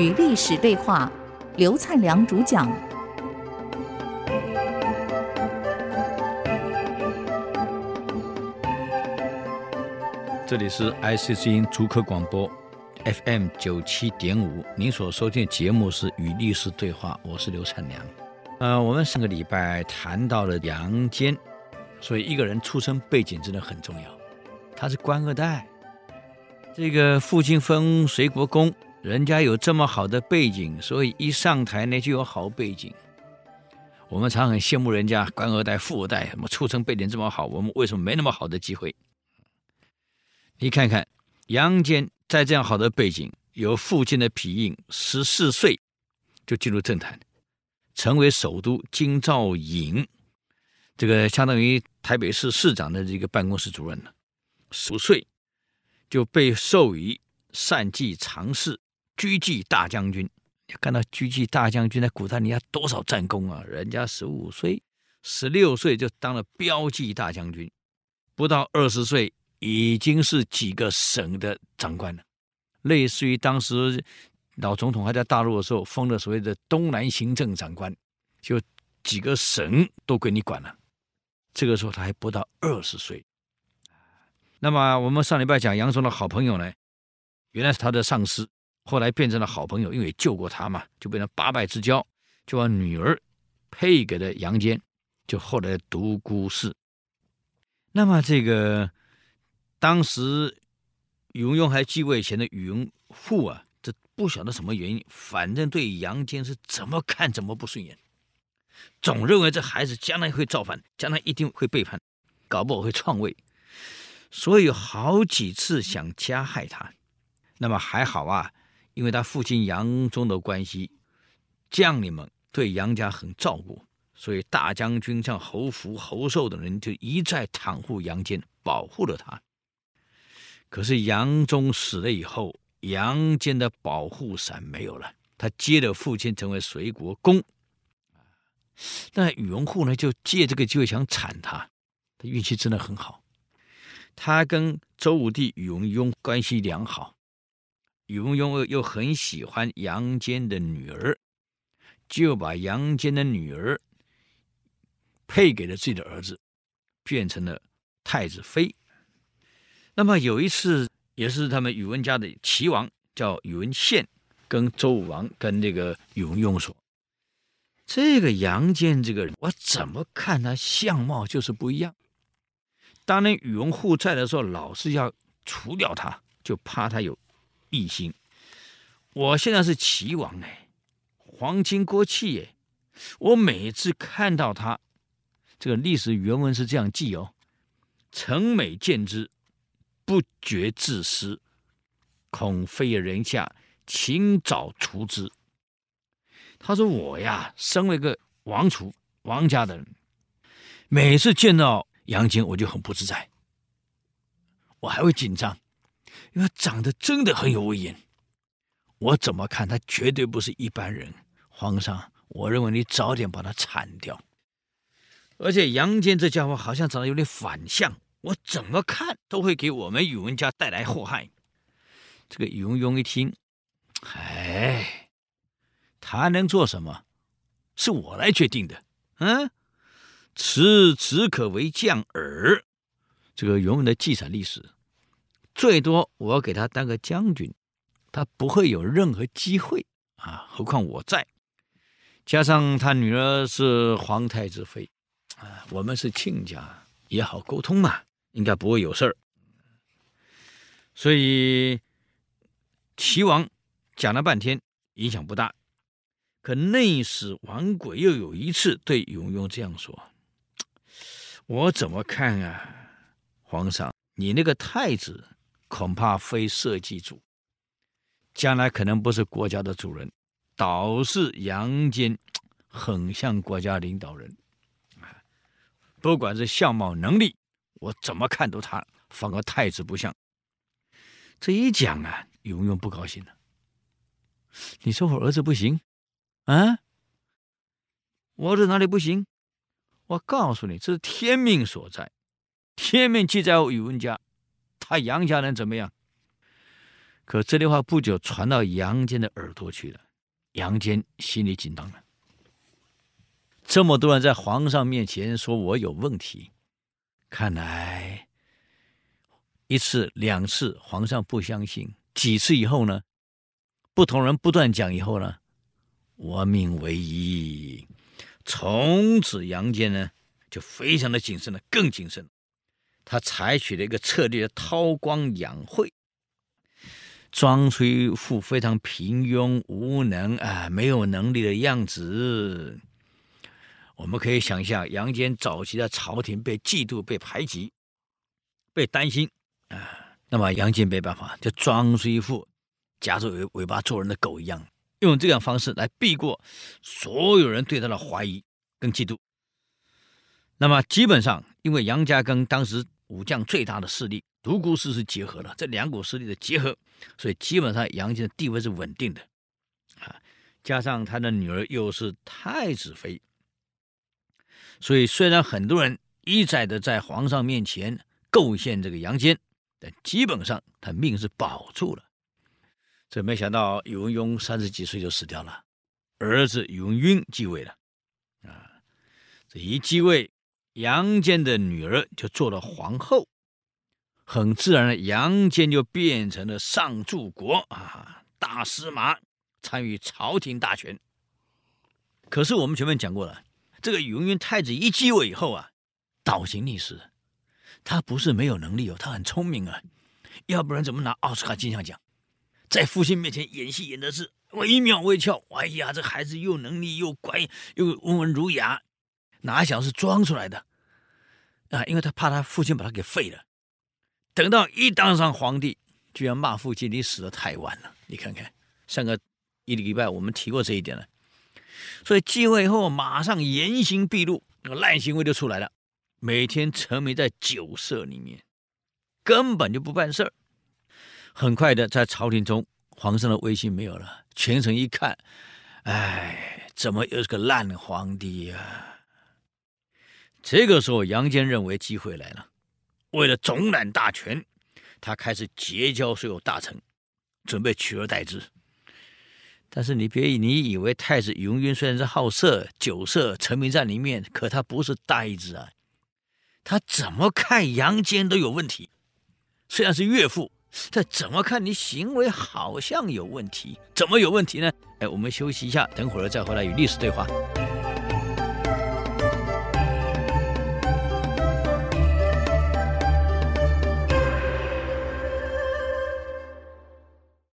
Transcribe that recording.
与历史对话，刘灿良主讲。这里是 IC 之音竹科广播 FM 九七点五，您所收听的节目是《与历史对话》，我是刘灿良。呃，我们上个礼拜谈到了杨坚，所以一个人出生背景真的很重要。他是官二代，这个父亲封随国公，人家有这么好的背景，所以一上台呢就有好背景。我们常很羡慕人家官二代、富二代，什么出生背景这么好，我们为什么没那么好的机会？你看看杨坚在这样好的背景，有父亲的庇荫，十四岁就进入政坛。成为首都京兆尹，这个相当于台北市市长的这个办公室主任了。十五岁就被授予善计常侍、狙击大将军。你看到狙击大将军在古代，人家多少战功啊？人家十五岁、十六岁就当了标记大将军，不到二十岁已经是几个省的长官了，类似于当时。老总统还在大陆的时候，封了所谓的东南行政长官，就几个省都归你管了。这个时候他还不到二十岁。那么我们上礼拜讲杨松的好朋友呢，原来是他的上司，后来变成了好朋友，因为救过他嘛，就变成八拜之交，就把女儿配给了杨坚，就后来独孤氏。那么这个当时宇文邕还继位前的宇文护啊。不晓得什么原因，反正对杨坚是怎么看怎么不顺眼，总认为这孩子将来会造反，将来一定会背叛，搞不好会篡位，所以好几次想加害他。那么还好啊，因为他父亲杨忠的关系，将领们对杨家很照顾，所以大将军像侯福、侯寿等人就一再袒护杨坚，保护了他。可是杨忠死了以后。杨坚的保护伞没有了，他接着父亲成为随国公。那宇文护呢，就借这个机会想铲他，他运气真的很好。他跟周武帝宇文邕关系良好，宇文邕又又很喜欢杨坚的女儿，就把杨坚的女儿配给了自己的儿子，变成了太子妃。那么有一次。也是他们宇文家的齐王叫宇文宪，跟周武王跟那个宇文邕说：“这个杨坚这个人，我怎么看他相貌就是不一样。当年宇文护在的时候，老是要除掉他，就怕他有异心。我现在是齐王哎，皇亲国戚哎，我每次看到他，这个历史原文是这样记哦：诚美见之。”不觉自私，恐非人下，请早除之。他说：“我呀，身为个王储、王家的人，每次见到杨坚，我就很不自在，我还会紧张，因为他长得真的很有威严。我怎么看他绝对不是一般人。皇上，我认为你早点把他铲掉。而且杨坚这家伙好像长得有点反相。”我怎么看都会给我们宇文家带来祸害。这个宇文邕一听，哎，他能做什么？是我来决定的。嗯，此只可为将耳。这个永远的记载历史，最多我给他当个将军，他不会有任何机会啊。何况我在，加上他女儿是皇太子妃，啊，我们是亲家，也好沟通嘛。应该不会有事儿，所以齐王讲了半天，影响不大。可内史王轨又有一次对宇文邕这样说：“我怎么看啊，皇上，你那个太子恐怕非社稷主，将来可能不是国家的主人，倒是杨坚 很像国家领导人，不管是相貌能力。”我怎么看都他反而太子不像。这一讲啊，宇文邕不高兴了。你说我儿子不行啊？我儿子哪里不行？我告诉你，这是天命所在。天命既在我宇文家，他杨家人怎么样？可这句话不久传到杨坚的耳朵去了，杨坚心里紧张了。这么多人在皇上面前说我有问题，看来一次两次皇上不相信，几次以后呢？不同人不断讲以后呢，我命为一。从此杨坚呢就非常的谨慎了，更谨慎。他采取了一个策略，韬光养晦。装出一副非常平庸无能啊，没有能力的样子。我们可以想象，杨坚早期在朝廷被嫉妒、被排挤、被担心啊，那么杨坚没办法，就装出一副夹着尾尾巴做人的狗一样，用这样方式来避过所有人对他的怀疑跟嫉妒。那么基本上，因为杨家跟当时武将最大的势力独孤氏是结合了，这两股势力的结合。所以基本上杨坚的地位是稳定的，啊，加上他的女儿又是太子妃，所以虽然很多人一再的在皇上面前构陷这个杨坚，但基本上他命是保住了。这没想到宇文邕三十几岁就死掉了，儿子宇文赟继位了，啊，这一继位，杨坚的女儿就做了皇后。很自然的，杨坚就变成了上柱国啊，大司马，参与朝廷大权。可是我们前面讲过了，这个宇文赟太子一继位以后啊，倒行逆施。他不是没有能力哦，他很聪明啊，要不然怎么拿奥斯卡金像奖？在父亲面前演戏演的是惟妙惟肖。哎呀，这孩子又能力又乖又温文儒雅，哪想是装出来的啊？因为他怕他父亲把他给废了。等到一当上皇帝，居然骂父亲：“你死的太晚了！”你看看，上个一礼拜我们提过这一点了。所以继位后，马上严刑毕露，那个烂行为就出来了。每天沉迷在酒色里面，根本就不办事儿。很快的，在朝廷中，皇上的威信没有了。群臣一看，哎，怎么又是个烂皇帝呀、这个时候，杨坚认为机会来了。为了总揽大权，他开始结交所有大臣，准备取而代之。但是你别以你以为太子宇文赟虽然是好色、酒色沉迷在里面，可他不是呆子啊！他怎么看杨坚都有问题。虽然是岳父，但怎么看你行为好像有问题？怎么有问题呢？哎，我们休息一下，等会儿再回来与历史对话。